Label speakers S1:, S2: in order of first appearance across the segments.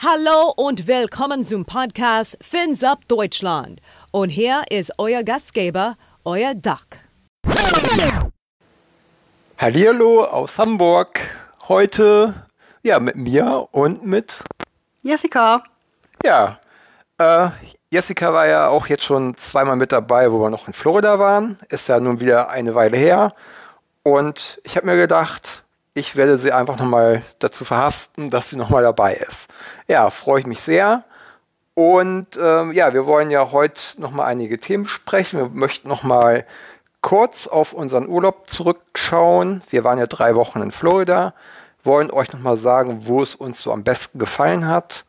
S1: Hallo und willkommen zum Podcast Fins Up Deutschland. Und hier ist euer Gastgeber, euer Duck.
S2: Hallihallo aus Hamburg. Heute ja mit mir und mit
S3: Jessica.
S2: Ja, äh, Jessica war ja auch jetzt schon zweimal mit dabei, wo wir noch in Florida waren. Ist ja nun wieder eine Weile her. Und ich habe mir gedacht, ich werde sie einfach nochmal dazu verhaften, dass sie nochmal dabei ist. Ja, freue ich mich sehr. Und ähm, ja, wir wollen ja heute nochmal einige Themen sprechen. Wir möchten nochmal kurz auf unseren Urlaub zurückschauen. Wir waren ja drei Wochen in Florida, wollen euch nochmal sagen, wo es uns so am besten gefallen hat.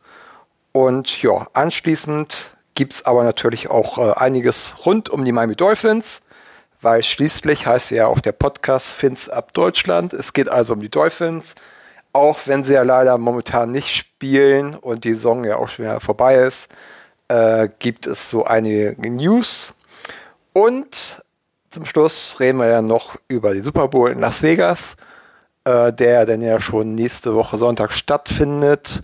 S2: Und ja, anschließend gibt es aber natürlich auch äh, einiges rund um die Miami Dolphins weil schließlich heißt ja auch der Podcast Fins ab Deutschland. Es geht also um die Dolphins, auch wenn sie ja leider momentan nicht spielen und die Saison ja auch schon wieder vorbei ist, äh, gibt es so einige News. Und zum Schluss reden wir ja noch über die Super Bowl in Las Vegas, äh, der dann ja schon nächste Woche Sonntag stattfindet.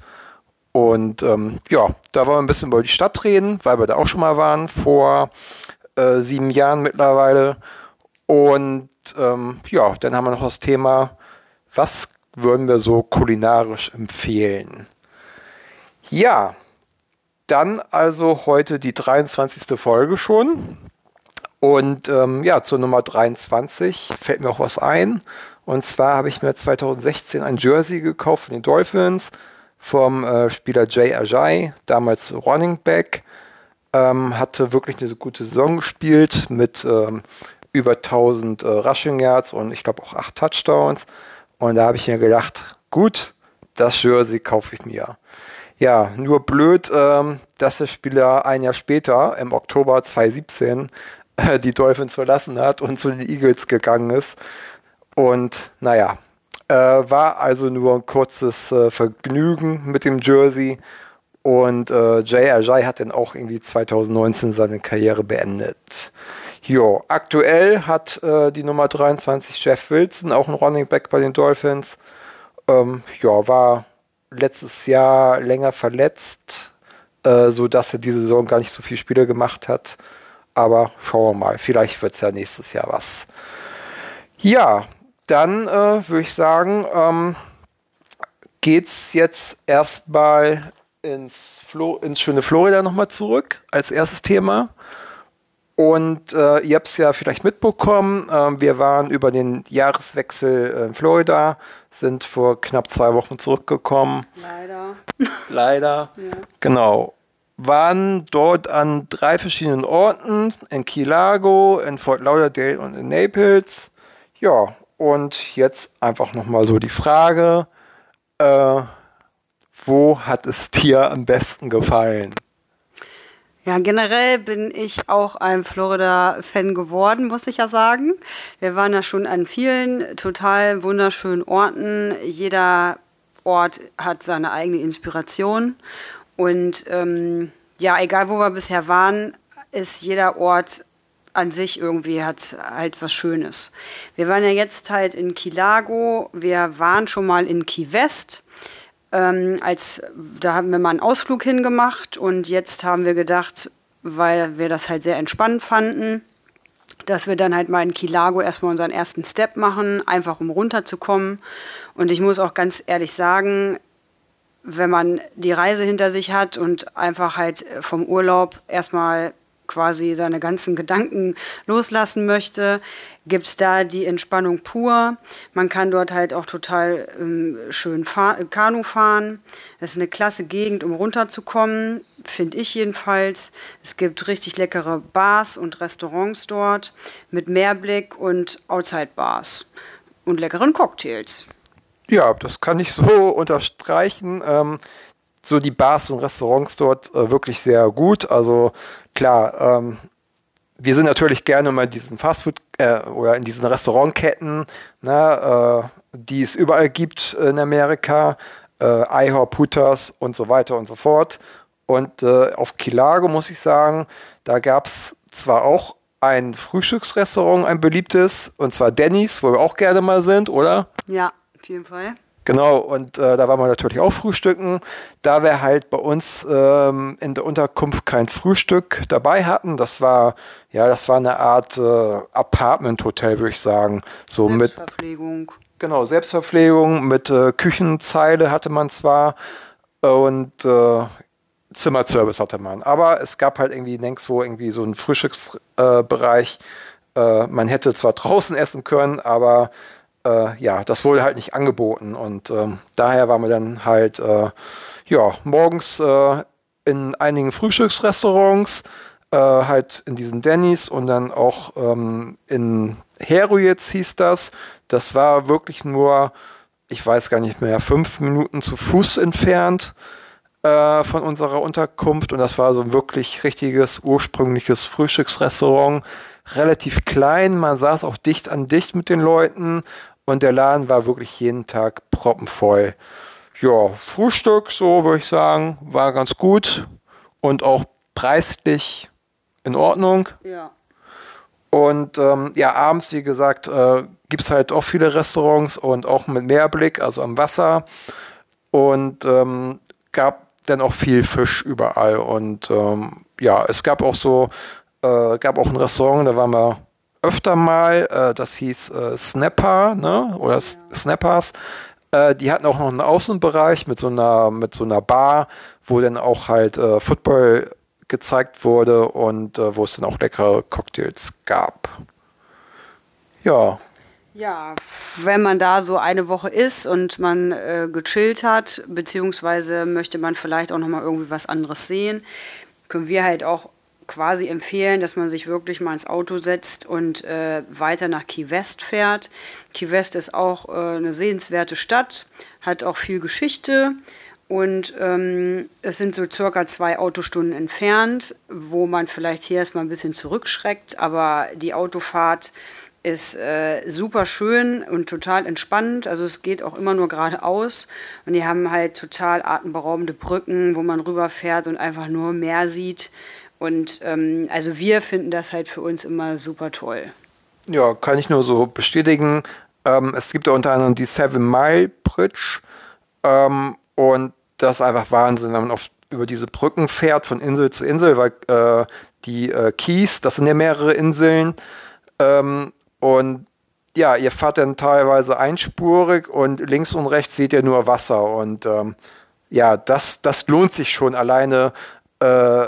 S2: Und ähm, ja, da wollen wir ein bisschen über die Stadt reden, weil wir da auch schon mal waren vor äh, sieben Jahren mittlerweile. Und ähm, ja, dann haben wir noch das Thema, was würden wir so kulinarisch empfehlen? Ja, dann also heute die 23. Folge schon. Und ähm, ja, zur Nummer 23 fällt mir auch was ein. Und zwar habe ich mir 2016 ein Jersey gekauft von den Dolphins vom äh, Spieler Jay Ajay, damals Running Back. Ähm, hatte wirklich eine gute Saison gespielt mit ähm, über 1000 äh, Rushing Yards und ich glaube auch 8 Touchdowns. Und da habe ich mir gedacht, gut, das Jersey kaufe ich mir. Ja, nur blöd, ähm, dass der Spieler ein Jahr später, im Oktober 2017, äh, die Dolphins verlassen hat und zu den Eagles gegangen ist. Und naja, äh, war also nur ein kurzes äh, Vergnügen mit dem Jersey. Und äh, Jay hat dann auch irgendwie 2019 seine Karriere beendet. Jo, aktuell hat äh, die Nummer 23 Jeff Wilson, auch ein Running Back bei den Dolphins. Ähm, ja, war letztes Jahr länger verletzt, äh, sodass er diese Saison gar nicht so viele Spiele gemacht hat. Aber schauen wir mal, vielleicht wird es ja nächstes Jahr was. Ja, dann äh, würde ich sagen, ähm, es jetzt erstmal ins, Flo ins schöne Florida nochmal zurück als erstes Thema. Und äh, ihr habt es ja vielleicht mitbekommen, äh, wir waren über den Jahreswechsel in Florida, sind vor knapp zwei Wochen zurückgekommen.
S3: Leider.
S2: Leider. ja. Genau. Waren dort an drei verschiedenen Orten, in Key Largo, in Fort Lauderdale und in Naples. Ja, und jetzt einfach nochmal so die Frage, äh, wo hat es dir am besten gefallen?
S3: Ja, generell bin ich auch ein Florida-Fan geworden, muss ich ja sagen. Wir waren ja schon an vielen total wunderschönen Orten. Jeder Ort hat seine eigene Inspiration. Und ähm, ja, egal wo wir bisher waren, ist jeder Ort an sich irgendwie hat halt was Schönes. Wir waren ja jetzt halt in Kilago, wir waren schon mal in Key West ähm, als, da haben wir mal einen Ausflug hingemacht und jetzt haben wir gedacht, weil wir das halt sehr entspannend fanden, dass wir dann halt mal in Kilago erstmal unseren ersten Step machen, einfach um runterzukommen. Und ich muss auch ganz ehrlich sagen, wenn man die Reise hinter sich hat und einfach halt vom Urlaub erstmal quasi seine ganzen Gedanken loslassen möchte, gibt es da die Entspannung pur. Man kann dort halt auch total ähm, schön fahr Kanu fahren. Das ist eine klasse Gegend, um runterzukommen, finde ich jedenfalls. Es gibt richtig leckere Bars und Restaurants dort mit Meerblick und Outside-Bars und leckeren Cocktails.
S2: Ja, das kann ich so unterstreichen. Ähm, so die Bars und Restaurants dort äh, wirklich sehr gut. Also klar, ähm, wir sind natürlich gerne mal in diesen Fastfood äh, oder in diesen Restaurantketten, ne, äh, die es überall gibt in Amerika, äh, IHOP, Hooters und so weiter und so fort. Und äh, auf Kilago muss ich sagen, da gab es zwar auch ein Frühstücksrestaurant, ein beliebtes, und zwar Denny's, wo wir auch gerne mal sind, oder?
S3: Ja, auf jeden Fall.
S2: Genau, und äh, da waren wir natürlich auch frühstücken. Da wir halt bei uns ähm, in der Unterkunft kein Frühstück dabei hatten, das war, ja, das war eine Art äh, Apartment-Hotel, würde ich sagen. So
S3: Selbstverpflegung. Mit,
S2: genau, Selbstverpflegung mit äh, Küchenzeile hatte man zwar und äh, Zimmerservice hatte man. Aber es gab halt irgendwie nirgendwo irgendwie so einen Frühstücksbereich. Äh, man hätte zwar draußen essen können, aber äh, ja, das wurde halt nicht angeboten. Und ähm, daher waren wir dann halt äh, ja, morgens äh, in einigen Frühstücksrestaurants, äh, halt in diesen Dannys und dann auch ähm, in Herujitz hieß das. Das war wirklich nur, ich weiß gar nicht mehr, fünf Minuten zu Fuß entfernt äh, von unserer Unterkunft und das war so ein wirklich richtiges ursprüngliches Frühstücksrestaurant. Relativ klein, man saß auch dicht an dicht mit den Leuten und der Laden war wirklich jeden Tag proppenvoll. Ja, Frühstück, so würde ich sagen, war ganz gut und auch preislich in Ordnung.
S3: Ja.
S2: Und ähm, ja, abends, wie gesagt, äh, gibt es halt auch viele Restaurants und auch mit Meerblick, also am Wasser. Und ähm, gab dann auch viel Fisch überall. Und ähm, ja, es gab auch so, äh, gab auch ein Restaurant, da waren wir öfter mal, äh, das hieß äh, Snapper, ne? Oder ja. Snappers. Äh, die hatten auch noch einen Außenbereich mit so einer, mit so einer Bar, wo dann auch halt äh, Football gezeigt wurde und äh, wo es dann auch leckere Cocktails gab. Ja.
S3: Ja, wenn man da so eine Woche ist und man äh, gechillt hat, beziehungsweise möchte man vielleicht auch nochmal irgendwie was anderes sehen, können wir halt auch quasi empfehlen, dass man sich wirklich mal ins Auto setzt und äh, weiter nach Key West fährt. Key West ist auch äh, eine sehenswerte Stadt, hat auch viel Geschichte und ähm, es sind so circa zwei Autostunden entfernt, wo man vielleicht hier erstmal ein bisschen zurückschreckt, aber die Autofahrt ist äh, super schön und total entspannt. Also es geht auch immer nur geradeaus. Und die haben halt total atemberaubende Brücken, wo man rüberfährt und einfach nur Meer sieht. Und ähm, also wir finden das halt für uns immer super toll.
S2: Ja, kann ich nur so bestätigen. Ähm, es gibt ja unter anderem die Seven Mile Bridge ähm, und das ist einfach Wahnsinn, wenn man auf, über diese Brücken fährt von Insel zu Insel, weil äh, die äh, Keys, das sind ja mehrere Inseln ähm, und ja, ihr fahrt dann teilweise einspurig und links und rechts seht ihr nur Wasser und ähm, ja, das, das lohnt sich schon alleine äh,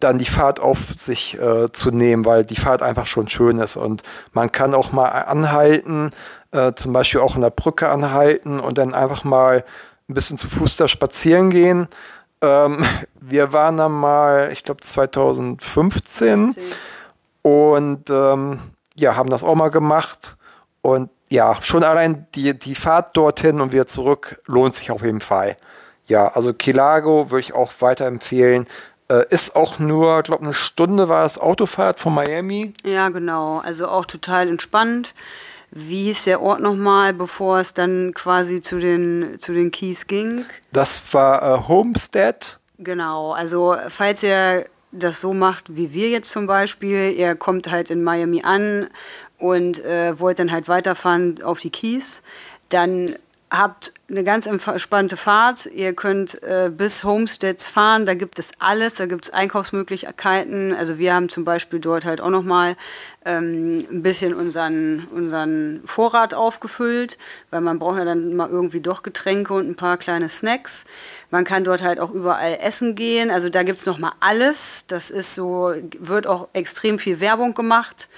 S2: dann die Fahrt auf sich äh, zu nehmen, weil die Fahrt einfach schon schön ist und man kann auch mal anhalten, äh, zum Beispiel auch in der Brücke anhalten und dann einfach mal ein bisschen zu Fuß da spazieren gehen. Ähm, wir waren dann mal, ich glaube 2015 und ähm, ja, haben das auch mal gemacht und ja, schon allein die, die Fahrt dorthin und wieder zurück lohnt sich auf jeden Fall. Ja, also Kilago würde ich auch weiterempfehlen. Äh, ist auch nur, glaube eine Stunde war es Autofahrt von Miami.
S3: Ja, genau. Also auch total entspannt. Wie hieß der Ort nochmal, bevor es dann quasi zu den, zu den Keys ging?
S2: Das war äh, Homestead.
S3: Genau, also falls ihr das so macht wie wir jetzt zum Beispiel, ihr kommt halt in Miami an und äh, wollt dann halt weiterfahren auf die Keys, dann habt eine ganz entspannte Fahrt. Ihr könnt äh, bis Homesteads fahren, da gibt es alles, da gibt es Einkaufsmöglichkeiten. Also wir haben zum Beispiel dort halt auch nochmal ähm, ein bisschen unseren, unseren Vorrat aufgefüllt, weil man braucht ja dann mal irgendwie doch Getränke und ein paar kleine Snacks. Man kann dort halt auch überall essen gehen. Also da gibt es nochmal alles. Das ist so, wird auch extrem viel Werbung gemacht.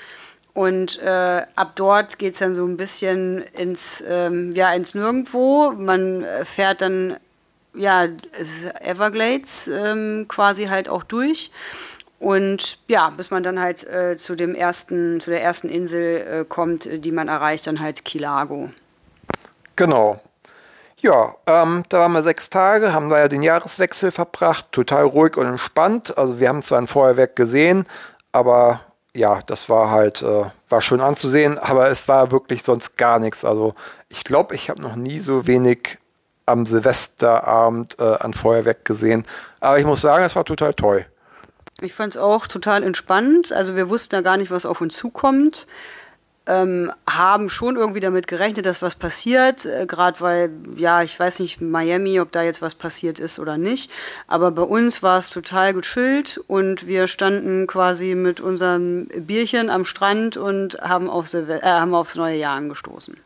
S3: Und äh, ab dort geht es dann so ein bisschen ins, ähm, ja, ins Nirgendwo. Man äh, fährt dann ja, Everglades ähm, quasi halt auch durch. Und ja, bis man dann halt äh, zu dem ersten, zu der ersten Insel äh, kommt, die man erreicht, dann halt Kilago.
S2: Genau. Ja, ähm, da waren wir sechs Tage, haben wir ja den Jahreswechsel verbracht, total ruhig und entspannt. Also wir haben zwar ein Feuerwerk gesehen, aber ja, das war halt, äh, war schön anzusehen, aber es war wirklich sonst gar nichts. Also ich glaube, ich habe noch nie so wenig am Silvesterabend äh, an Feuerwerk gesehen. Aber ich muss sagen, es war total toll.
S3: Ich fand es auch total entspannt. Also wir wussten ja gar nicht, was auf uns zukommt. Ähm, haben schon irgendwie damit gerechnet, dass was passiert, äh, gerade weil, ja, ich weiß nicht, Miami, ob da jetzt was passiert ist oder nicht, aber bei uns war es total gechillt und wir standen quasi mit unserem Bierchen am Strand und haben, auf äh, haben aufs neue Jahr angestoßen.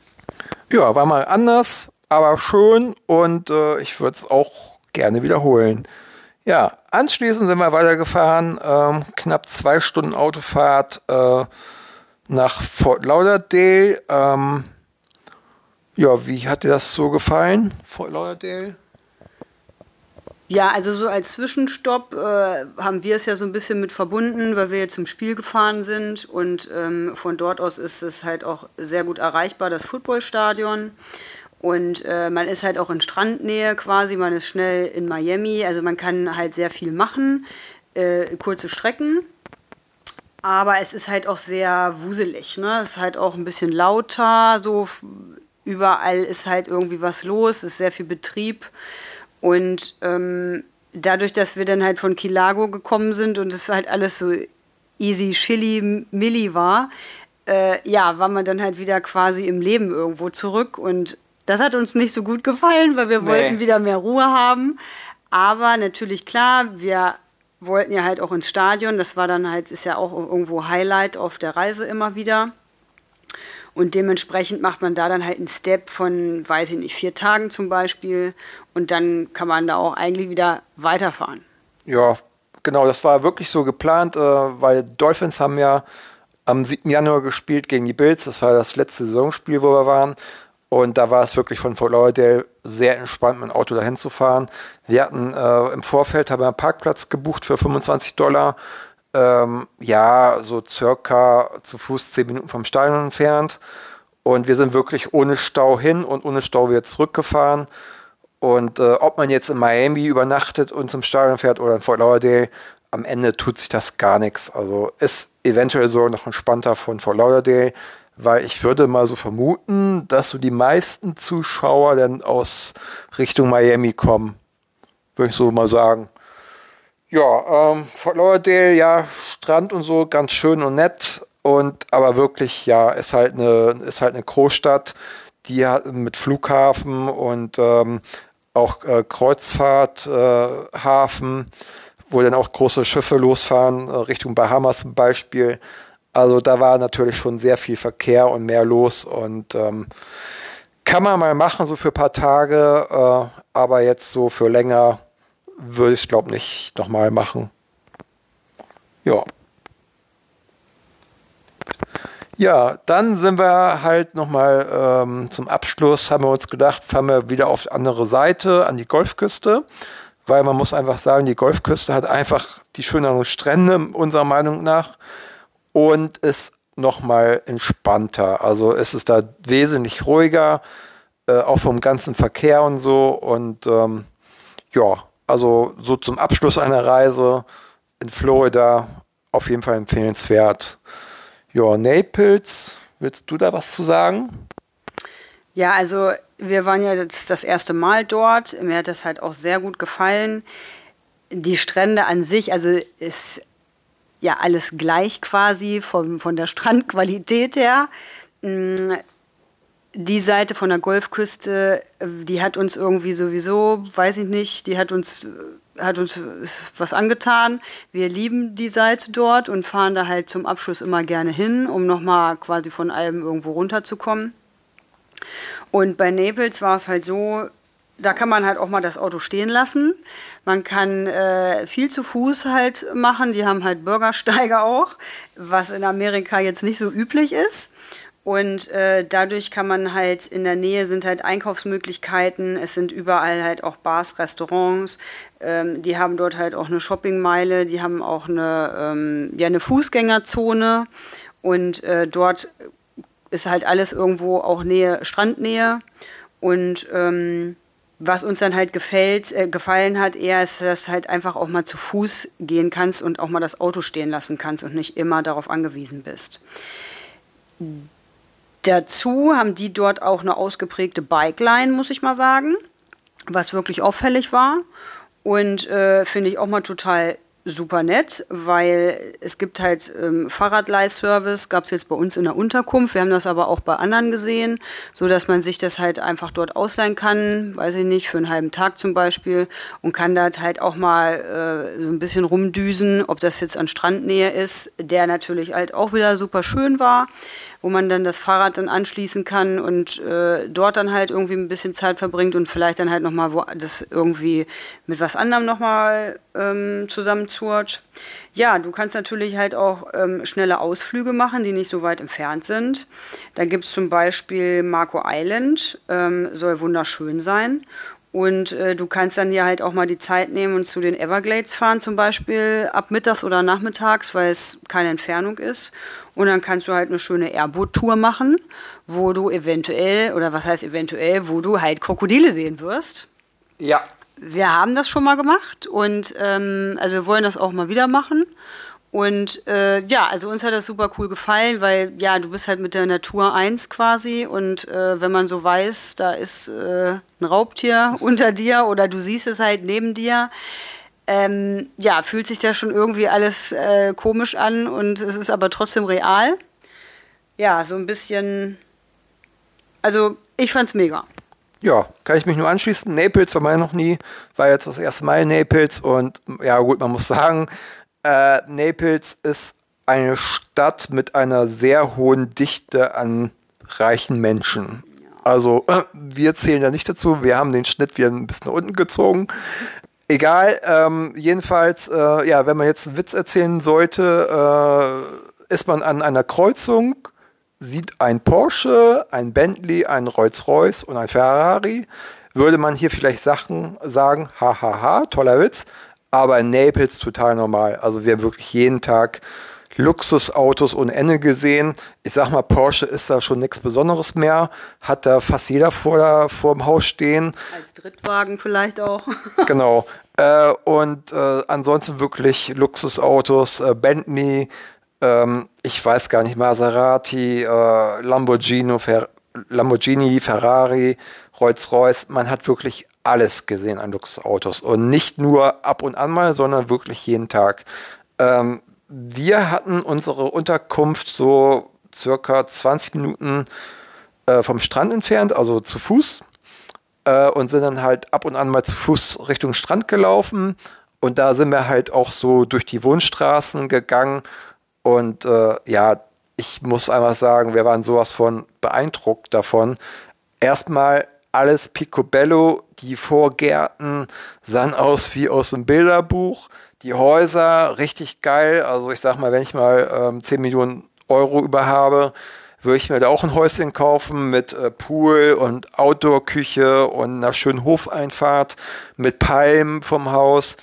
S2: Ja, war mal anders, aber schön und äh, ich würde es auch gerne wiederholen. Ja, anschließend sind wir weitergefahren, ähm, knapp zwei Stunden Autofahrt äh, nach Fort Lauderdale. Ähm, ja, wie hat dir das so gefallen, Fort Lauderdale?
S3: Ja, also so als Zwischenstopp äh, haben wir es ja so ein bisschen mit verbunden, weil wir jetzt zum Spiel gefahren sind und ähm, von dort aus ist es halt auch sehr gut erreichbar, das Footballstadion. Und äh, man ist halt auch in Strandnähe quasi, man ist schnell in Miami, also man kann halt sehr viel machen, äh, kurze Strecken. Aber es ist halt auch sehr wuselig, ne? Es ist halt auch ein bisschen lauter, so überall ist halt irgendwie was los, es ist sehr viel Betrieb. Und ähm, dadurch, dass wir dann halt von Kilago gekommen sind und es halt alles so easy, chilly, milli war, äh, ja, war man dann halt wieder quasi im Leben irgendwo zurück und das hat uns nicht so gut gefallen, weil wir nee. wollten wieder mehr Ruhe haben. Aber natürlich klar, wir wollten ja halt auch ins Stadion. Das war dann halt, ist ja auch irgendwo Highlight auf der Reise immer wieder. Und dementsprechend macht man da dann halt einen Step von, weiß ich nicht, vier Tagen zum Beispiel. Und dann kann man da auch eigentlich wieder weiterfahren.
S2: Ja, genau, das war wirklich so geplant, äh, weil Dolphins haben ja am 7. Januar gespielt gegen die Bills. Das war das letzte Saisonspiel, wo wir waren. Und da war es wirklich von Fort Lauderdale sehr entspannt, mit dem Auto dahin zu fahren. Wir hatten äh, im Vorfeld haben wir einen Parkplatz gebucht für 25 Dollar. Ähm, ja, so circa zu Fuß 10 Minuten vom Stadion entfernt. Und wir sind wirklich ohne Stau hin und ohne Stau wieder zurückgefahren. Und äh, ob man jetzt in Miami übernachtet und zum Stadion fährt oder in Fort Lauderdale, am Ende tut sich das gar nichts. Also ist eventuell so noch entspannter von Fort Lauderdale weil ich würde mal so vermuten, dass so die meisten Zuschauer dann aus Richtung Miami kommen. Würde ich so mal sagen. Ja, ähm, Fort Lauderdale, ja, Strand und so, ganz schön und nett. Und aber wirklich, ja, ist halt eine, ist halt eine Großstadt, die hat mit Flughafen und ähm, auch äh, Kreuzfahrthafen, äh, wo dann auch große Schiffe losfahren, äh, Richtung Bahamas zum Beispiel. Also da war natürlich schon sehr viel Verkehr und mehr los und ähm, kann man mal machen, so für ein paar Tage, äh, aber jetzt so für länger würde ich es, glaube ich, nicht nochmal machen. Ja. Ja, dann sind wir halt nochmal ähm, zum Abschluss, haben wir uns gedacht, fahren wir wieder auf die andere Seite, an die Golfküste, weil man muss einfach sagen, die Golfküste hat einfach die schöneren Strände, unserer Meinung nach und ist nochmal entspannter. Also es ist da wesentlich ruhiger, äh, auch vom ganzen Verkehr und so. Und ähm, ja, also so zum Abschluss einer Reise in Florida auf jeden Fall empfehlenswert. Ja, Naples, willst du da was zu sagen?
S3: Ja, also wir waren ja jetzt das erste Mal dort. Mir hat das halt auch sehr gut gefallen. Die Strände an sich, also es ja alles gleich quasi von, von der Strandqualität her. Mm, die Seite von der Golfküste, die hat uns irgendwie sowieso, weiß ich nicht, die hat uns, hat uns was angetan. Wir lieben die Seite dort und fahren da halt zum Abschluss immer gerne hin, um nochmal quasi von allem irgendwo runterzukommen. Und bei Naples war es halt so, da kann man halt auch mal das Auto stehen lassen. Man kann äh, viel zu Fuß halt machen. Die haben halt Bürgersteige auch, was in Amerika jetzt nicht so üblich ist. Und äh, dadurch kann man halt in der Nähe sind halt Einkaufsmöglichkeiten. Es sind überall halt auch Bars, Restaurants. Ähm, die haben dort halt auch eine Shoppingmeile. Die haben auch eine, ähm, ja, eine Fußgängerzone. Und äh, dort ist halt alles irgendwo auch Nähe, Strandnähe. Und ähm, was uns dann halt gefällt, äh, gefallen hat, eher ist, dass halt einfach auch mal zu Fuß gehen kannst und auch mal das Auto stehen lassen kannst und nicht immer darauf angewiesen bist. Dazu haben die dort auch eine ausgeprägte Bike-Line, muss ich mal sagen, was wirklich auffällig war und äh, finde ich auch mal total super nett, weil es gibt halt ähm, Fahrradleihservice, gab es jetzt bei uns in der Unterkunft. Wir haben das aber auch bei anderen gesehen, so dass man sich das halt einfach dort ausleihen kann, weiß ich nicht, für einen halben Tag zum Beispiel und kann dort halt auch mal äh, so ein bisschen rumdüsen, ob das jetzt an Strandnähe ist, der natürlich halt auch wieder super schön war wo man dann das Fahrrad dann anschließen kann und äh, dort dann halt irgendwie ein bisschen Zeit verbringt und vielleicht dann halt nochmal das irgendwie mit was anderem nochmal ähm, zusammenzurrt. Ja, du kannst natürlich halt auch ähm, schnelle Ausflüge machen, die nicht so weit entfernt sind. Da gibt es zum Beispiel Marco Island, ähm, soll wunderschön sein. Und äh, du kannst dann ja halt auch mal die Zeit nehmen und zu den Everglades fahren, zum Beispiel ab mittags oder nachmittags, weil es keine Entfernung ist. Und dann kannst du halt eine schöne Airboot-Tour machen, wo du eventuell, oder was heißt eventuell, wo du halt Krokodile sehen wirst.
S2: Ja.
S3: Wir haben das schon mal gemacht und ähm, also wir wollen das auch mal wieder machen. Und äh, ja, also uns hat das super cool gefallen, weil ja, du bist halt mit der Natur eins quasi und äh, wenn man so weiß, da ist äh, ein Raubtier unter dir oder du siehst es halt neben dir, ähm, ja, fühlt sich da schon irgendwie alles äh, komisch an und es ist aber trotzdem real. Ja, so ein bisschen, also ich fand's mega.
S2: Ja, kann ich mich nur anschließen. Naples war mal noch nie, war jetzt das erste Mal in Naples und ja gut, man muss sagen, äh, Naples ist eine Stadt mit einer sehr hohen Dichte an reichen Menschen. Also äh, wir zählen da nicht dazu. Wir haben den Schnitt wieder ein bisschen nach unten gezogen. Egal, ähm, jedenfalls, äh, ja, wenn man jetzt einen Witz erzählen sollte, äh, ist man an einer Kreuzung, sieht ein Porsche, ein Bentley, ein Rolls-Royce und ein Ferrari. Würde man hier vielleicht Sachen sagen, hahaha, toller Witz, aber in Naples total normal. Also wir haben wirklich jeden Tag Luxusautos ohne Ende gesehen. Ich sag mal, Porsche ist da schon nichts Besonderes mehr. Hat da fast jeder vor, vor dem Haus stehen.
S3: Als Drittwagen vielleicht auch.
S2: genau. Äh, und äh, ansonsten wirklich Luxusautos, äh, Bentley, ähm, ich weiß gar nicht, Maserati, äh, Lamborghini, Fer Lamborghini, Ferrari, Rolls-Royce. Man hat wirklich alles gesehen an Luxusautos und nicht nur ab und an mal, sondern wirklich jeden Tag. Ähm, wir hatten unsere Unterkunft so circa 20 Minuten äh, vom Strand entfernt, also zu Fuß äh, und sind dann halt ab und an mal zu Fuß Richtung Strand gelaufen und da sind wir halt auch so durch die Wohnstraßen gegangen und äh, ja, ich muss einfach sagen, wir waren sowas von beeindruckt davon. Erstmal alles picobello, die Vorgärten sahen aus wie aus einem Bilderbuch, die Häuser richtig geil. Also ich sag mal, wenn ich mal ähm, 10 Millionen Euro über habe, würde ich mir da auch ein Häuschen kaufen mit äh, Pool und Outdoor-Küche und einer schönen Hofeinfahrt mit Palmen vom Haus.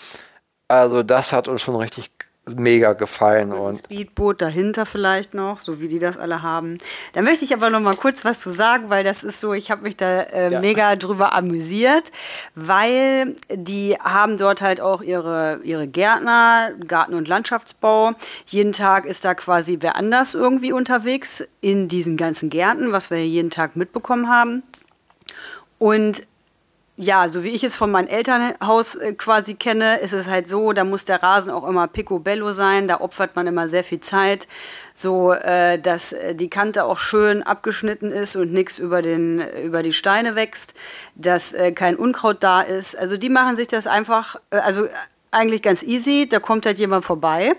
S2: Also das hat uns schon richtig mega gefallen. Und
S3: Speedboot dahinter vielleicht noch, so wie die das alle haben. Da möchte ich aber noch mal kurz was zu sagen, weil das ist so, ich habe mich da äh, ja. mega drüber amüsiert, weil die haben dort halt auch ihre, ihre Gärtner, Garten- und Landschaftsbau. Jeden Tag ist da quasi wer anders irgendwie unterwegs in diesen ganzen Gärten, was wir jeden Tag mitbekommen haben. Und ja, so wie ich es von meinem Elternhaus äh, quasi kenne, ist es halt so, da muss der Rasen auch immer picobello sein, da opfert man immer sehr viel Zeit, so äh, dass äh, die Kante auch schön abgeschnitten ist und nichts über, über die Steine wächst, dass kein Unkraut da ist. Also die machen sich das einfach, also eigentlich ganz easy. Da kommt halt jemand vorbei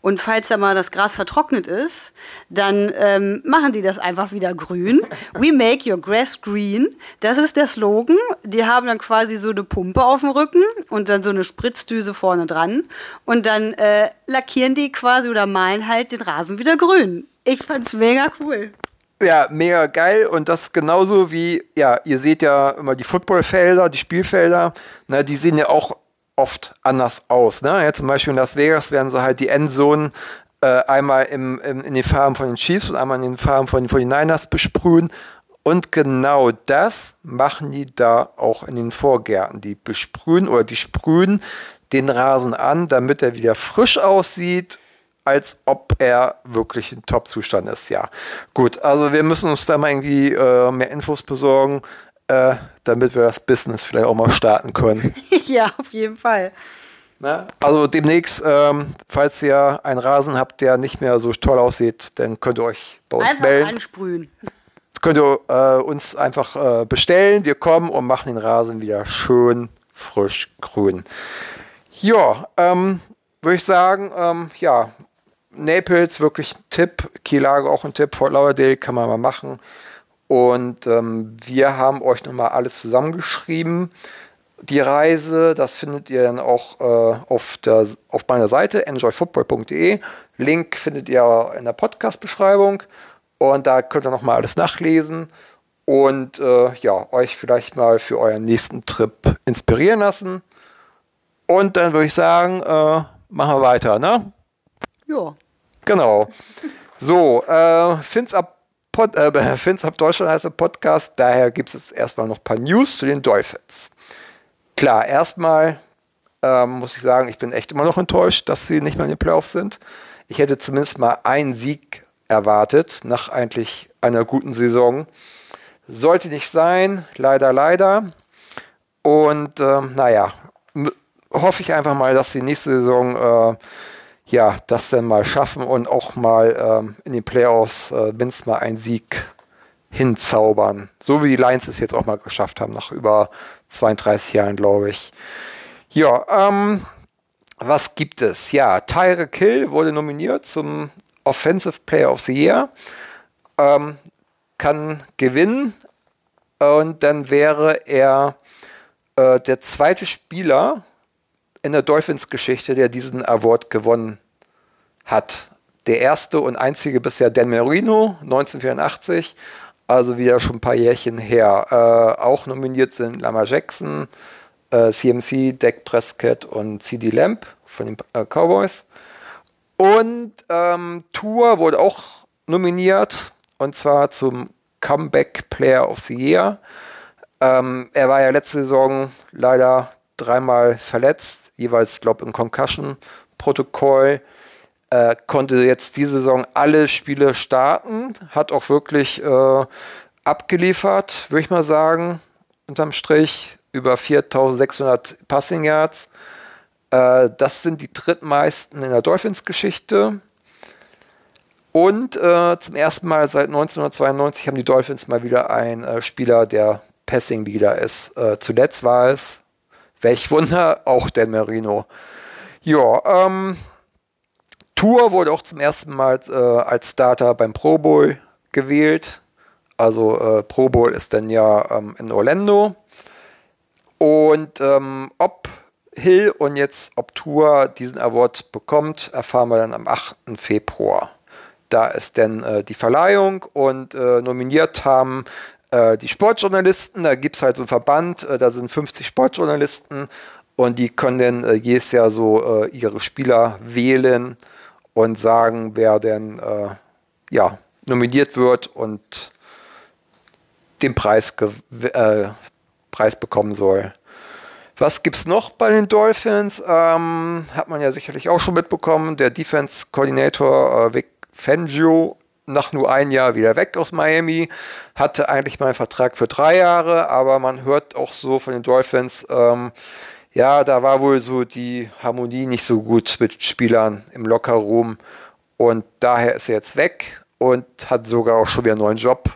S3: und falls da mal das Gras vertrocknet ist, dann ähm, machen die das einfach wieder grün. We make your grass green. Das ist der Slogan. Die haben dann quasi so eine Pumpe auf dem Rücken und dann so eine Spritzdüse vorne dran und dann äh, lackieren die quasi oder malen halt den Rasen wieder grün. Ich fand's mega cool.
S2: Ja, mega geil und das genauso wie, ja, ihr seht ja immer die Footballfelder, die Spielfelder, na, die sehen ja auch oft anders aus. Ne? Ja, zum Beispiel in Las Vegas werden sie halt die Endzonen äh, einmal im, im, in den Farben von den Chiefs und einmal in den Farben von den 49ers besprühen. Und genau das machen die da auch in den Vorgärten. Die besprühen oder die sprühen den Rasen an, damit er wieder frisch aussieht, als ob er wirklich in Top-Zustand ist. Ja, gut, also wir müssen uns da mal irgendwie äh, mehr Infos besorgen äh, damit wir das Business vielleicht auch mal starten können.
S3: ja, auf jeden Fall.
S2: Ne? Also demnächst, ähm, falls ihr einen Rasen habt, der nicht mehr so toll aussieht, dann könnt ihr euch bei uns
S3: Einfach
S2: melden.
S3: ansprühen.
S2: Das könnt ihr äh, uns einfach äh, bestellen. Wir kommen und machen den Rasen wieder schön frisch grün. Ja, ähm, würde ich sagen, ähm, ja, Naples wirklich ein Tipp, Kielage auch ein Tipp, Fort Lauderdale kann man mal machen. Und ähm, wir haben euch nochmal alles zusammengeschrieben. Die Reise, das findet ihr dann auch äh, auf, der, auf meiner Seite enjoyfootball.de. Link findet ihr in der Podcast-Beschreibung. Und da könnt ihr nochmal alles nachlesen und äh, ja, euch vielleicht mal für euren nächsten Trip inspirieren lassen. Und dann würde ich sagen, äh, machen wir weiter, ne?
S3: Ja.
S2: Genau. So, äh, Fins ab, Pod, äh, Fins ab Deutschland heißt der Podcast, daher gibt es erstmal noch ein paar News zu den Dolphins. Klar, erstmal ähm, muss ich sagen, ich bin echt immer noch enttäuscht, dass sie nicht mehr in den Playoffs sind. Ich hätte zumindest mal einen Sieg erwartet, nach eigentlich einer guten Saison. Sollte nicht sein, leider, leider. Und ähm, naja, hoffe ich einfach mal, dass die nächste Saison äh, ja, das dann mal schaffen und auch mal ähm, in den Playoffs äh, mindestens mal einen Sieg hinzaubern. So wie die Lions es jetzt auch mal geschafft haben, nach über 32 Jahren, glaube ich. Ja, ähm, was gibt es? Ja, Tyre Kill wurde nominiert zum Offensive Player of the Year. Ähm, kann gewinnen und dann wäre er äh, der zweite Spieler in der Dolphins-Geschichte, der diesen Award gewonnen hat. Der erste und einzige bisher Dan Marino, 1984, also wieder schon ein paar Jährchen her. Äh, auch nominiert sind Lama Jackson, äh, CMC, Dak Prescott und CD Lamp von den äh, Cowboys. Und ähm, Tour wurde auch nominiert und zwar zum Comeback Player of the Year. Ähm, er war ja letzte Saison leider dreimal verletzt, jeweils, glaube ich, im Concussion-Protokoll. Äh, konnte jetzt diese Saison alle Spiele starten, hat auch wirklich äh, abgeliefert, würde ich mal sagen, unterm Strich über 4600 Passing Yards. Äh, das sind die drittmeisten in der Dolphins-Geschichte. Und äh, zum ersten Mal seit 1992 haben die Dolphins mal wieder einen äh, Spieler, der Passing Leader ist. Äh, zuletzt war es, welch Wunder, auch Dan Marino. Ja, ähm, Tour wurde auch zum ersten Mal äh, als Starter beim Pro Bowl gewählt. Also äh, Pro Bowl ist dann ja ähm, in Orlando. Und ähm, ob Hill und jetzt ob Tour diesen Award bekommt, erfahren wir dann am 8. Februar. Da ist dann äh, die Verleihung und äh, nominiert haben äh, die Sportjournalisten. Da gibt es halt so einen Verband, äh, da sind 50 Sportjournalisten und die können dann äh, jedes Jahr so äh, ihre Spieler wählen und sagen, wer denn ja, nominiert wird und den Preis, Preis bekommen soll. Was gibt es noch bei den Dolphins? Ähm, hat man ja sicherlich auch schon mitbekommen. Der Defense Coordinator äh, Vic Fangio nach nur ein Jahr wieder weg aus Miami, hatte eigentlich mal einen Vertrag für drei Jahre, aber man hört auch so von den Dolphins, ähm, ja, da war wohl so die Harmonie nicht so gut mit Spielern im Lockerroom und daher ist er jetzt weg und hat sogar auch schon wieder einen neuen Job,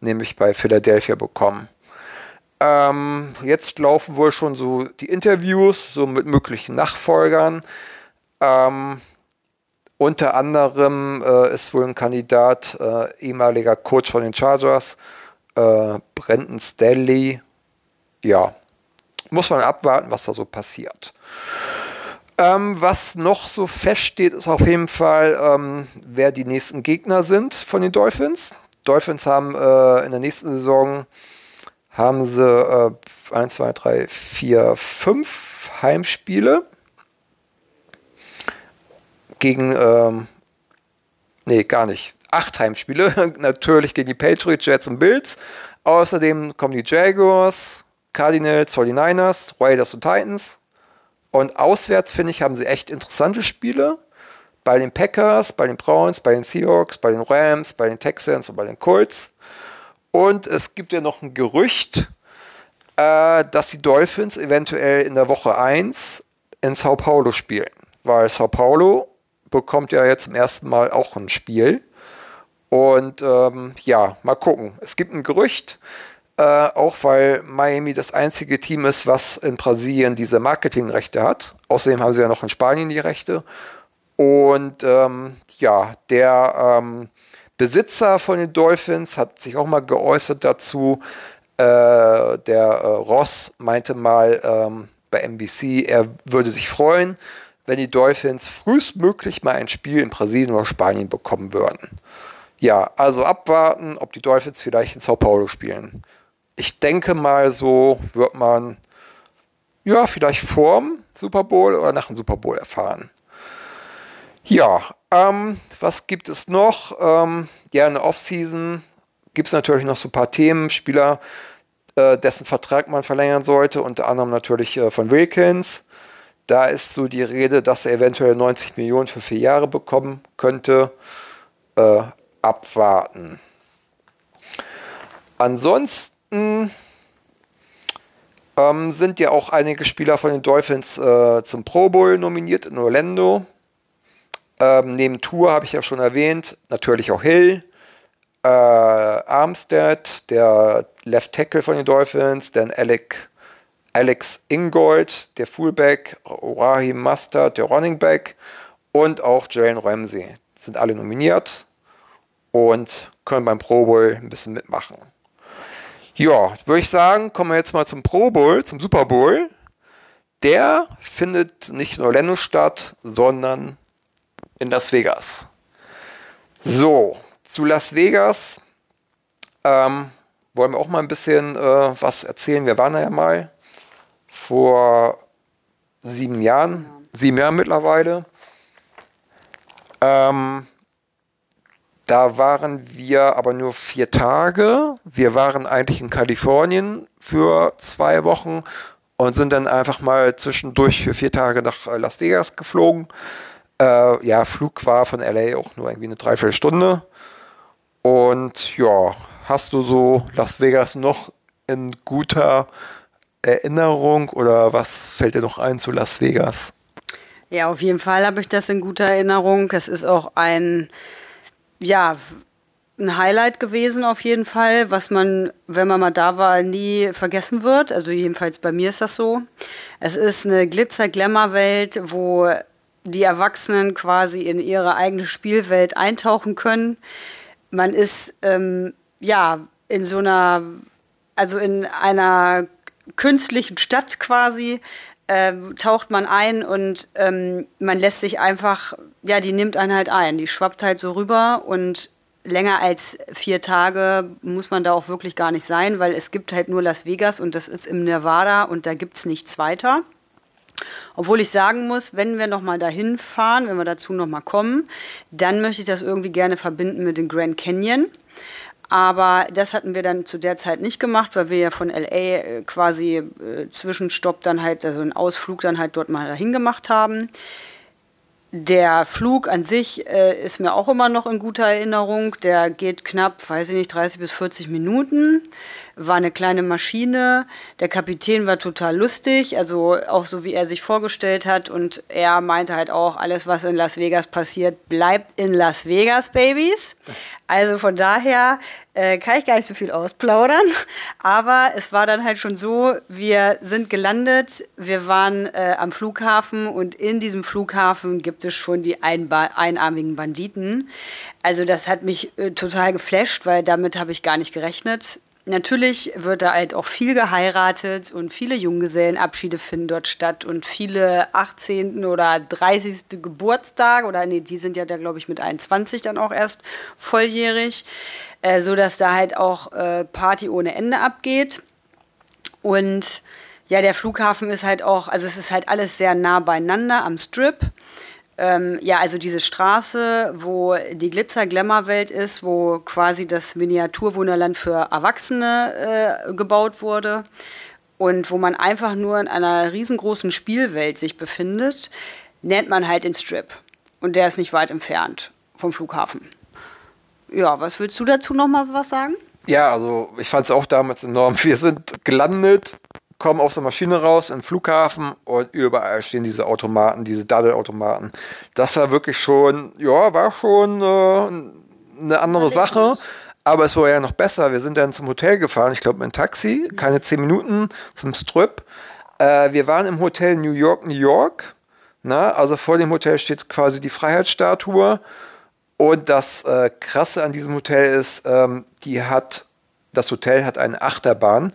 S2: nämlich bei Philadelphia bekommen. Ähm, jetzt laufen wohl schon so die Interviews, so mit möglichen Nachfolgern. Ähm, unter anderem äh, ist wohl ein Kandidat, äh, ehemaliger Coach von den Chargers, äh, Brandon Stanley. Ja, muss man abwarten, was da so passiert. Ähm, was noch so feststeht, ist auf jeden Fall, ähm, wer die nächsten Gegner sind von den Dolphins. Dolphins haben äh, in der nächsten Saison haben sie äh, 1, 2, 3, 4, 5 Heimspiele gegen, ähm, nee, gar nicht, acht Heimspiele, natürlich gegen die Patriots, Jets und Bills. Außerdem kommen die Jaguars, Cardinals, 49ers, Raiders und Titans. Und auswärts, finde ich, haben sie echt interessante Spiele. Bei den Packers, bei den Browns, bei den Seahawks, bei den Rams, bei den Texans und bei den Colts. Und es gibt ja noch ein Gerücht, äh, dass die Dolphins eventuell in der Woche 1 in Sao Paulo spielen, weil Sao Paulo bekommt ja jetzt zum ersten Mal auch ein Spiel. Und ähm, ja, mal gucken. Es gibt ein Gerücht, äh, auch weil Miami das einzige Team ist, was in Brasilien diese Marketingrechte hat. Außerdem haben sie ja noch in Spanien die Rechte. Und ähm, ja, der ähm, Besitzer von den Dolphins hat sich auch mal geäußert dazu. Äh, der äh, Ross meinte mal ähm, bei NBC, er würde sich freuen, wenn die Dolphins frühestmöglich mal ein Spiel in Brasilien oder Spanien bekommen würden. Ja, also abwarten, ob die Dolphins vielleicht in Sao Paulo spielen. Ich denke mal, so wird man ja vielleicht vorm Super Bowl oder nach dem Super Bowl erfahren. Ja, ähm, was gibt es noch? Ähm, ja, in der Offseason gibt es natürlich noch so ein paar Themen, Spieler, äh, dessen Vertrag man verlängern sollte, unter anderem natürlich äh, von Wilkins. Da ist so die Rede, dass er eventuell 90 Millionen für vier Jahre bekommen könnte. Äh, abwarten. Ansonsten ähm, sind ja auch einige Spieler von den Dolphins äh, zum Pro Bowl nominiert in Orlando. Ähm, neben Tour habe ich ja schon erwähnt, natürlich auch Hill, äh, Armstead, der Left Tackle von den Dolphins, dann Alec, Alex Ingold, der Fullback, Raheem Mustard, der Running Back und auch Jalen Ramsey. Sind alle nominiert und können beim Pro Bowl ein bisschen mitmachen. Ja, würde ich sagen, kommen wir jetzt mal zum Pro Bowl, zum Super Bowl. Der findet nicht in Orlando statt, sondern in Las Vegas. So, zu Las Vegas ähm, wollen wir auch mal ein bisschen äh, was erzählen. Wir waren da ja mal vor sieben Jahren, sieben Jahren mittlerweile. Ähm, da waren wir aber nur vier Tage. Wir waren eigentlich in Kalifornien für zwei Wochen und sind dann einfach mal zwischendurch für vier Tage nach äh, Las Vegas geflogen. Äh, ja, Flug war von LA auch nur irgendwie eine Dreiviertelstunde. Und ja, hast du so Las Vegas noch in guter Erinnerung oder was fällt dir noch ein zu Las Vegas?
S3: Ja, auf jeden Fall habe ich das in guter Erinnerung. Es ist auch ein, ja, ein Highlight gewesen auf jeden Fall, was man, wenn man mal da war, nie vergessen wird. Also jedenfalls bei mir ist das so. Es ist eine Glitzer-Glamour-Welt, wo die Erwachsenen quasi in ihre eigene Spielwelt eintauchen können. Man ist ähm, ja in so einer, also in einer künstlichen Stadt quasi, äh, taucht man ein und ähm, man lässt sich einfach, ja, die nimmt einen halt ein. Die schwappt halt so rüber und länger als vier Tage muss man da auch wirklich gar nicht sein, weil es gibt halt nur Las Vegas und das ist im Nevada und da gibt es nichts weiter. Obwohl ich sagen muss, wenn wir nochmal dahin fahren, wenn wir dazu nochmal kommen, dann möchte ich das irgendwie gerne verbinden mit dem Grand Canyon. Aber das hatten wir dann zu der Zeit nicht gemacht, weil wir ja von LA äh, quasi äh, Zwischenstopp dann halt, also einen Ausflug dann halt dort mal dahin gemacht haben. Der Flug an sich äh, ist mir auch immer noch in guter Erinnerung. Der geht knapp, weiß ich nicht, 30 bis 40 Minuten. War eine kleine Maschine. Der Kapitän war total lustig, also auch so wie er sich vorgestellt hat. Und er meinte halt auch, alles, was in Las Vegas passiert, bleibt in Las Vegas, Babys. Also von daher äh, kann ich gar nicht so viel ausplaudern. Aber es war dann halt schon so, wir sind gelandet, wir waren äh, am Flughafen und in diesem Flughafen gibt es schon die einba einarmigen Banditen. Also das hat mich äh, total geflasht, weil damit habe ich gar nicht gerechnet. Natürlich wird da halt auch viel geheiratet und viele Junggesellenabschiede finden dort statt und viele 18. oder 30. Geburtstage oder nee, die sind ja da glaube ich mit 21 dann auch erst volljährig, äh, so dass da halt auch äh, Party ohne Ende abgeht und ja, der Flughafen ist halt auch, also es ist halt alles sehr nah beieinander am Strip. Ähm, ja, also diese Straße, wo die Glitzer-Glamour-Welt ist, wo quasi das Miniaturwunderland für Erwachsene äh, gebaut wurde und wo man einfach nur in einer riesengroßen Spielwelt sich befindet, nennt man halt den Strip. Und der ist nicht weit entfernt vom Flughafen. Ja, was willst du dazu noch mal was sagen?
S2: Ja, also ich fand es auch damals enorm. Wir sind gelandet, kommen aus der Maschine raus im Flughafen und überall stehen diese Automaten, diese Daddelautomaten. Das war wirklich schon, ja, war schon äh, eine andere Sache. Aber es war ja noch besser. Wir sind dann zum Hotel gefahren, ich glaube mit einem Taxi, keine zehn Minuten zum Strip. Äh, wir waren im Hotel New York, New York. Na, also vor dem Hotel steht quasi die Freiheitsstatue. Und das äh, Krasse an diesem Hotel ist, ähm, die hat das Hotel hat eine Achterbahn,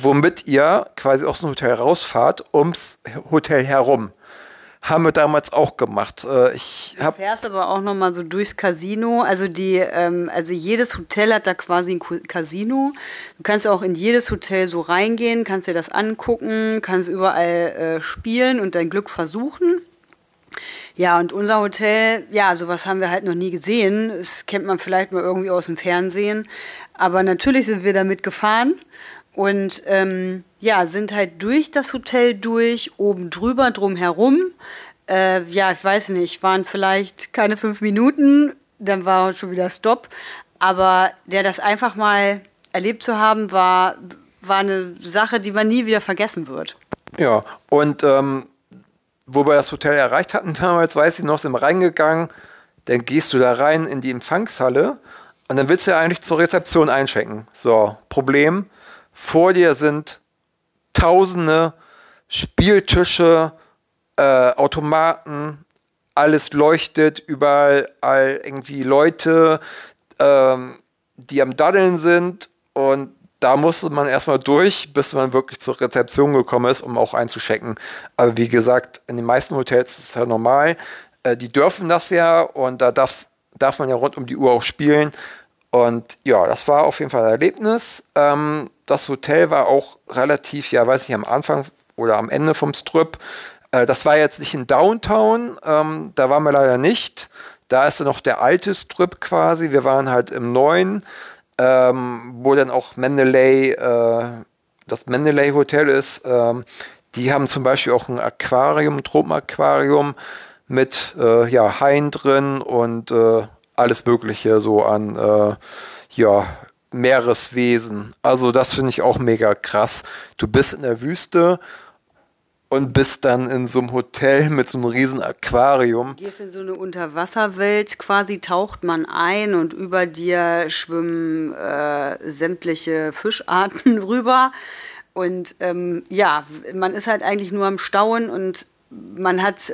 S2: womit ihr quasi aus dem Hotel rausfahrt, ums Hotel herum. Haben wir damals auch gemacht. Äh, ich
S3: hab du fährst aber auch nochmal so durchs Casino. Also, die, ähm, also jedes Hotel hat da quasi ein Casino. Du kannst auch in jedes Hotel so reingehen, kannst dir das angucken, kannst überall äh, spielen und dein Glück versuchen. Ja, und unser Hotel, ja, sowas haben wir halt noch nie gesehen. Das kennt man vielleicht mal irgendwie aus dem Fernsehen. Aber natürlich sind wir damit gefahren und ähm, ja, sind halt durch das Hotel durch, oben drüber, drumherum. Äh, ja, ich weiß nicht, waren vielleicht keine fünf Minuten, dann war schon wieder Stopp. Aber der das einfach mal erlebt zu haben, war, war eine Sache, die man nie wieder vergessen wird.
S2: Ja, und ähm, wo wir das Hotel erreicht hatten damals, weiß ich noch, sind wir reingegangen. Dann gehst du da rein in die Empfangshalle und dann willst du ja eigentlich zur Rezeption einchecken. So, Problem, vor dir sind tausende Spieltische, äh, Automaten, alles leuchtet, überall irgendwie Leute, ähm, die am Daddeln sind und da musste man erstmal durch, bis man wirklich zur Rezeption gekommen ist, um auch einzuchecken. Aber wie gesagt, in den meisten Hotels ist es ja normal. Äh, die dürfen das ja und da darf man ja rund um die Uhr auch spielen. Und ja, das war auf jeden Fall ein Erlebnis. Ähm, das Hotel war auch relativ, ja, weiß ich, am Anfang oder am Ende vom Strip. Äh, das war jetzt nicht in Downtown, ähm, da waren wir leider nicht. Da ist ja noch der alte Strip quasi. Wir waren halt im neuen, ähm, wo dann auch Mendeley, äh, das Mendeley Hotel ist. Ähm, die haben zum Beispiel auch ein Aquarium, ein Tropenaquarium mit äh, ja, Haien drin und äh, alles Mögliche so an äh, ja, Meereswesen. Also das finde ich auch mega krass. Du bist in der Wüste und bist dann in so einem Hotel mit so einem riesen Aquarium.
S3: Gehst in so eine Unterwasserwelt, quasi taucht man ein und über dir schwimmen äh, sämtliche Fischarten rüber. Und ähm, ja, man ist halt eigentlich nur am Stauen und man hat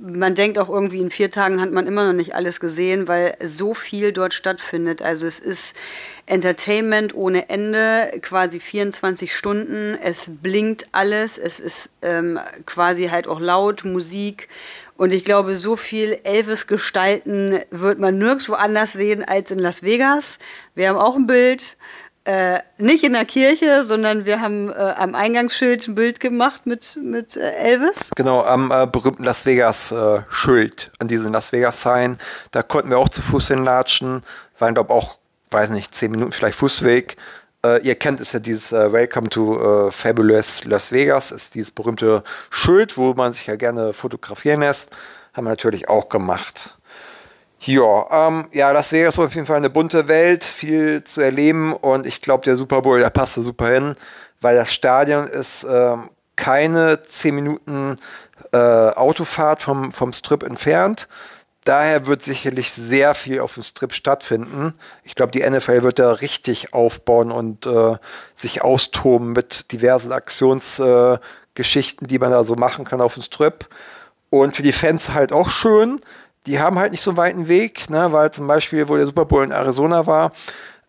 S3: man denkt auch irgendwie, in vier Tagen hat man immer noch nicht alles gesehen, weil so viel dort stattfindet. Also es ist Entertainment ohne Ende, quasi 24 Stunden. Es blinkt alles, es ist ähm, quasi halt auch laut, Musik. Und ich glaube, so viel Elvis-Gestalten wird man nirgendwo anders sehen als in Las Vegas. Wir haben auch ein Bild. Äh, nicht in der Kirche, sondern wir haben äh, am Eingangsschild ein Bild gemacht mit, mit äh, Elvis.
S2: Genau, am äh, berühmten Las Vegas äh, an diesem Las Vegas Sign. Da konnten wir auch zu Fuß hinlatschen. Waren, glaube auch, weiß nicht, zehn Minuten vielleicht Fußweg. Äh, ihr kennt es ja dieses Welcome to Fabulous Las Vegas, ist dieses berühmte Schild, wo man sich ja gerne fotografieren lässt. Haben wir natürlich auch gemacht. Ja, ähm, ja, das wäre auf jeden Fall eine bunte Welt, viel zu erleben und ich glaube, der Super Bowl, der passte super hin, weil das Stadion ist ähm, keine 10 Minuten äh, Autofahrt vom, vom Strip entfernt. Daher wird sicherlich sehr viel auf dem Strip stattfinden. Ich glaube, die NFL wird da richtig aufbauen und äh, sich austoben mit diversen Aktionsgeschichten, äh, die man da so machen kann auf dem Strip. Und für die Fans halt auch schön die haben halt nicht so einen weiten Weg, ne, weil zum Beispiel, wo der Super Bowl in Arizona war,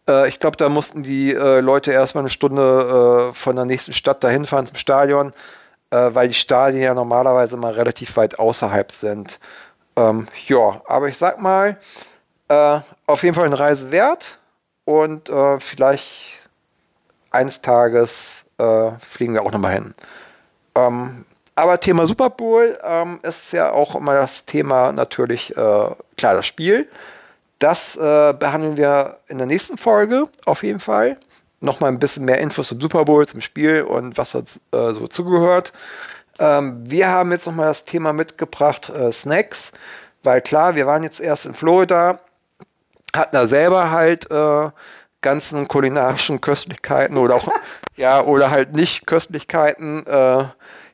S2: äh, ich glaube, da mussten die äh, Leute erstmal eine Stunde äh, von der nächsten Stadt dahin fahren zum Stadion, äh, weil die Stadien ja normalerweise mal relativ weit außerhalb sind. Ähm, ja, aber ich sag mal, äh, auf jeden Fall eine Reise wert und äh, vielleicht eines Tages fliegen wir auch nochmal hin. Ähm, aber Thema Super Bowl ähm, ist ja auch immer das Thema natürlich, äh, klar, das Spiel. Das äh, behandeln wir in der nächsten Folge auf jeden Fall. Nochmal ein bisschen mehr Infos zum Super Bowl, zum Spiel und was dazu, äh, so zugehört. Ähm, wir haben jetzt nochmal das Thema mitgebracht, äh, Snacks. Weil klar, wir waren jetzt erst in Florida, hatten da selber halt äh, ganzen kulinarischen Köstlichkeiten oder auch Ja, oder halt nicht Köstlichkeiten.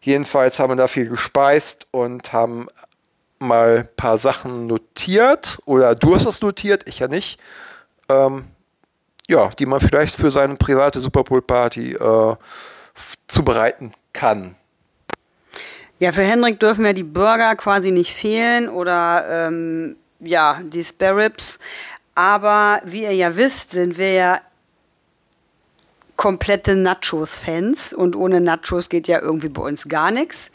S2: Jedenfalls haben wir da viel gespeist und haben mal ein paar Sachen notiert. Oder du hast das notiert, ich ja nicht. Ähm, ja, die man vielleicht für seine private Super Bowl Party äh, zubereiten kann.
S3: Ja, für Hendrik dürfen ja die Burger quasi nicht fehlen oder ähm, ja, die Spare Ribs. Aber wie ihr ja wisst, sind wir ja komplette Nachos-Fans und ohne Nachos geht ja irgendwie bei uns gar nichts.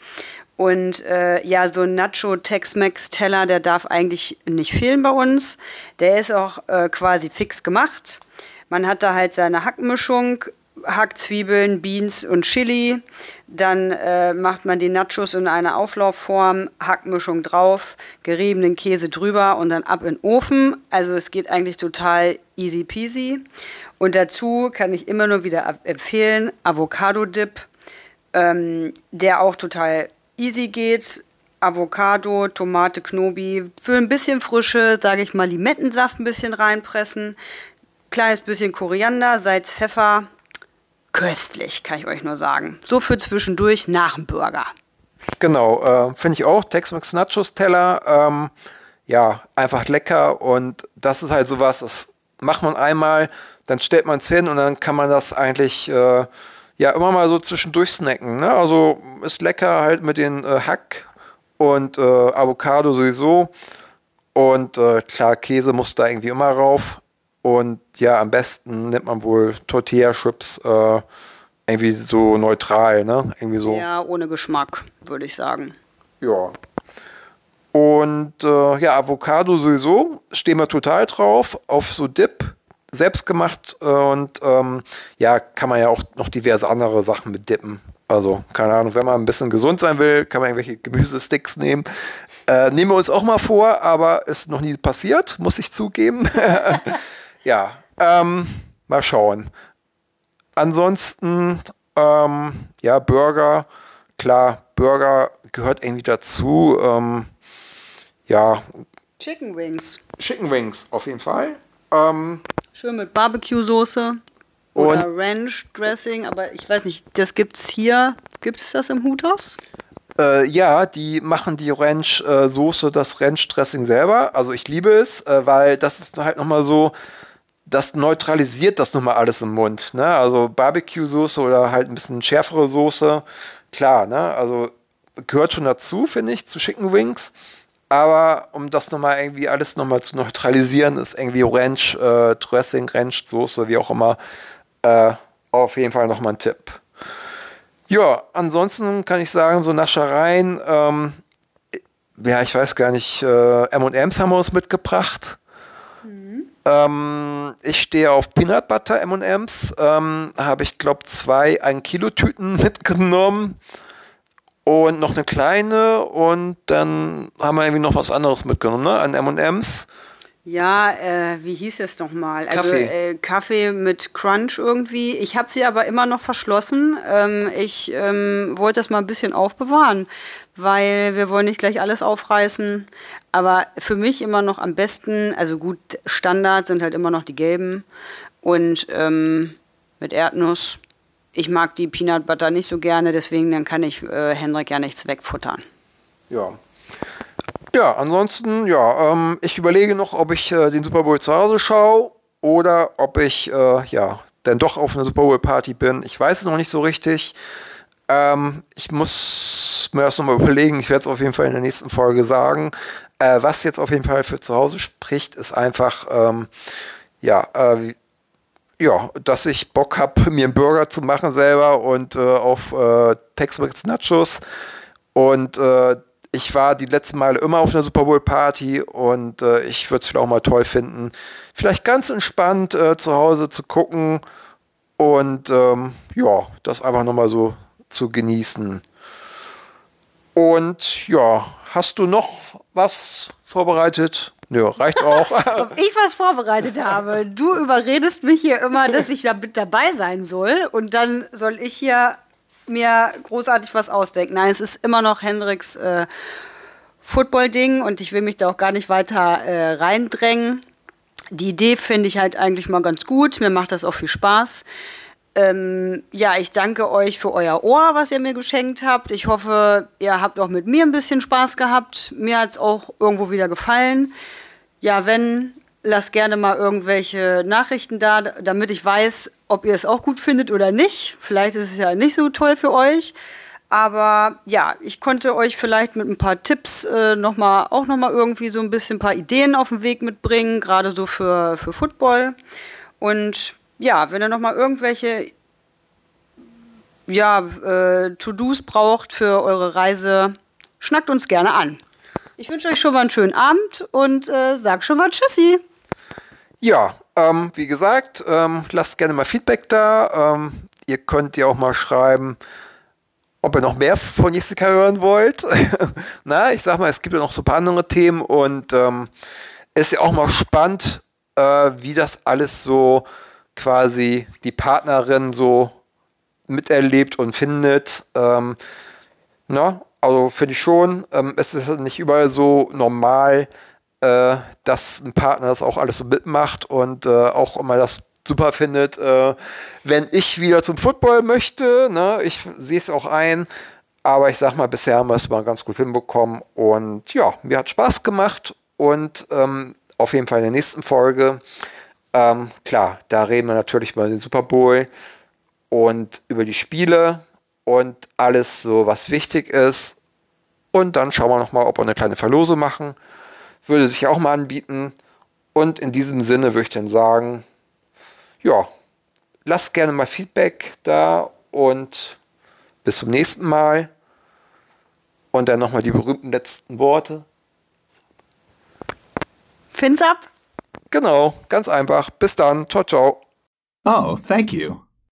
S3: Und äh, ja, so ein Nacho-Tex-Mex-Teller, der darf eigentlich nicht fehlen bei uns. Der ist auch äh, quasi fix gemacht. Man hat da halt seine Hackmischung, Hackzwiebeln, Beans und Chili. Dann äh, macht man die Nachos in einer Auflaufform, Hackmischung drauf, geriebenen Käse drüber und dann ab in den Ofen. Also es geht eigentlich total easy peasy. Und dazu kann ich immer nur wieder empfehlen, Avocado-Dip, ähm, der auch total easy geht. Avocado, Tomate, Knobi, für ein bisschen Frische, sage ich mal, Limettensaft ein bisschen reinpressen, kleines bisschen Koriander, Salz, Pfeffer, köstlich, kann ich euch nur sagen. So für zwischendurch nach dem Burger.
S2: Genau, äh, finde ich auch. Tex-Mex Nachos Teller, ähm, ja, einfach lecker und das ist halt sowas, das macht man einmal, dann stellt man es hin und dann kann man das eigentlich äh, ja immer mal so zwischendurch snacken. Ne? Also ist lecker halt mit den äh, Hack und äh, Avocado sowieso. Und äh, klar, Käse muss da irgendwie immer rauf. Und ja, am besten nimmt man wohl Tortilla-Chips äh, irgendwie so neutral, ne? Irgendwie so.
S3: Ja, ohne Geschmack, würde ich sagen.
S2: Ja. Und äh, ja, Avocado sowieso, stehen wir total drauf, auf so Dip, selbst gemacht und ähm, ja, kann man ja auch noch diverse andere Sachen mit dippen. Also, keine Ahnung, wenn man ein bisschen gesund sein will, kann man irgendwelche Gemüsesticks nehmen. Äh, nehmen wir uns auch mal vor, aber ist noch nie passiert, muss ich zugeben. ja, ähm, mal schauen. Ansonsten, ähm, ja, Burger, klar, Burger gehört irgendwie dazu. Ähm, ja.
S3: Chicken Wings.
S2: Chicken Wings, auf jeden Fall. Ähm,
S3: Schön mit Barbecue-Soße oder Ranch-Dressing, aber ich weiß nicht, das gibt's hier. Gibt es das im Huthaus?
S2: Äh, ja, die machen die Ranch-Soße, das Ranch-Dressing selber. Also ich liebe es, äh, weil das ist halt nochmal so, das neutralisiert das nochmal alles im Mund. Ne? Also Barbecue-Soße oder halt ein bisschen schärfere Soße, klar, ne? Also gehört schon dazu, finde ich, zu Chicken Wings. Aber um das nochmal irgendwie alles nochmal zu neutralisieren, ist irgendwie Ranch, äh, Dressing, Ranch, Soße, wie auch immer, äh, auf jeden Fall nochmal ein Tipp. Ja, ansonsten kann ich sagen, so Naschereien, ähm, ja, ich weiß gar nicht, äh, M&M's haben wir uns mitgebracht. Ähm, ich stehe auf Peanut Butter M&M's, ähm, habe ich glaube zwei 1 Kilo Tüten mitgenommen und noch eine kleine und dann haben wir irgendwie noch was anderes mitgenommen, ne? An M&M's.
S3: Ja, äh, wie hieß es nochmal? Also Kaffee. Äh, Kaffee mit Crunch irgendwie. Ich habe sie aber immer noch verschlossen. Ähm, ich ähm, wollte das mal ein bisschen aufbewahren, weil wir wollen nicht gleich alles aufreißen. Aber für mich immer noch am besten, also gut, Standard sind halt immer noch die gelben und ähm, mit Erdnuss ich mag die Peanut Butter nicht so gerne, deswegen dann kann ich äh, Hendrik ja nichts wegfuttern.
S2: Ja. Ja, ansonsten, ja, ähm, ich überlege noch, ob ich äh, den Super Bowl zu Hause schaue oder ob ich, äh, ja, dann doch auf einer Super Bowl Party bin. Ich weiß es noch nicht so richtig. Ähm, ich muss mir das nochmal überlegen. Ich werde es auf jeden Fall in der nächsten Folge sagen. Äh, was jetzt auf jeden Fall für zu Hause spricht, ist einfach, ähm, ja, äh, ja, dass ich Bock habe, mir einen Burger zu machen selber und äh, auf äh, Tex-Mex Nachos. Und äh, ich war die letzten Male immer auf einer Super Bowl Party und äh, ich würde es vielleicht auch mal toll finden, vielleicht ganz entspannt äh, zu Hause zu gucken und ähm, ja, das einfach nochmal so zu genießen. Und ja, hast du noch was vorbereitet? Ja, reicht auch.
S3: Ob ich was vorbereitet habe. Du überredest mich hier immer, dass ich da mit dabei sein soll. Und dann soll ich hier mir großartig was ausdenken. Nein, es ist immer noch Hendricks äh, Football-Ding und ich will mich da auch gar nicht weiter äh, reindrängen. Die Idee finde ich halt eigentlich mal ganz gut. Mir macht das auch viel Spaß. ähm, ja, ich danke euch für euer Ohr, was ihr mir geschenkt habt. Ich hoffe, ihr habt auch mit mir ein bisschen Spaß gehabt. Mir hat es auch irgendwo wieder gefallen. Ja, wenn, lasst gerne mal irgendwelche Nachrichten da, damit ich weiß, ob ihr es auch gut findet oder nicht. Vielleicht ist es ja nicht so toll für euch. Aber ja, ich konnte euch vielleicht mit ein paar Tipps äh, noch mal, auch nochmal irgendwie so ein bisschen ein paar Ideen auf den Weg mitbringen, gerade so für, für Football. Und ja, wenn ihr nochmal irgendwelche ja, äh, To-Dos braucht für eure Reise, schnackt uns gerne an. Ich wünsche euch schon mal einen schönen Abend und äh, sag schon mal Tschüssi.
S2: Ja, ähm, wie gesagt, ähm, lasst gerne mal Feedback da. Ähm, ihr könnt ja auch mal schreiben, ob ihr noch mehr von Jessica hören wollt. Na, ich sag mal, es gibt ja noch so ein paar andere Themen und ähm, ist ja auch mal spannend, äh, wie das alles so quasi die Partnerin so miterlebt und findet. Ähm, na, also finde ich schon, ähm, es ist nicht überall so normal, äh, dass ein Partner das auch alles so mitmacht und äh, auch immer das super findet, äh, wenn ich wieder zum Football möchte. Ne? Ich sehe es auch ein. Aber ich sag mal, bisher haben wir es mal ganz gut hinbekommen. Und ja, mir hat Spaß gemacht. Und ähm, auf jeden Fall in der nächsten Folge, ähm, klar, da reden wir natürlich über den Super Bowl und über die Spiele und alles so, was wichtig ist. Und dann schauen wir nochmal, ob wir eine kleine Verlose machen. Würde sich auch mal anbieten. Und in diesem Sinne würde ich dann sagen, ja, lasst gerne mal Feedback da und bis zum nächsten Mal. Und dann nochmal die berühmten letzten Worte.
S3: Fins ab.
S2: Genau, ganz einfach. Bis dann. Ciao, ciao.
S4: Oh, thank you.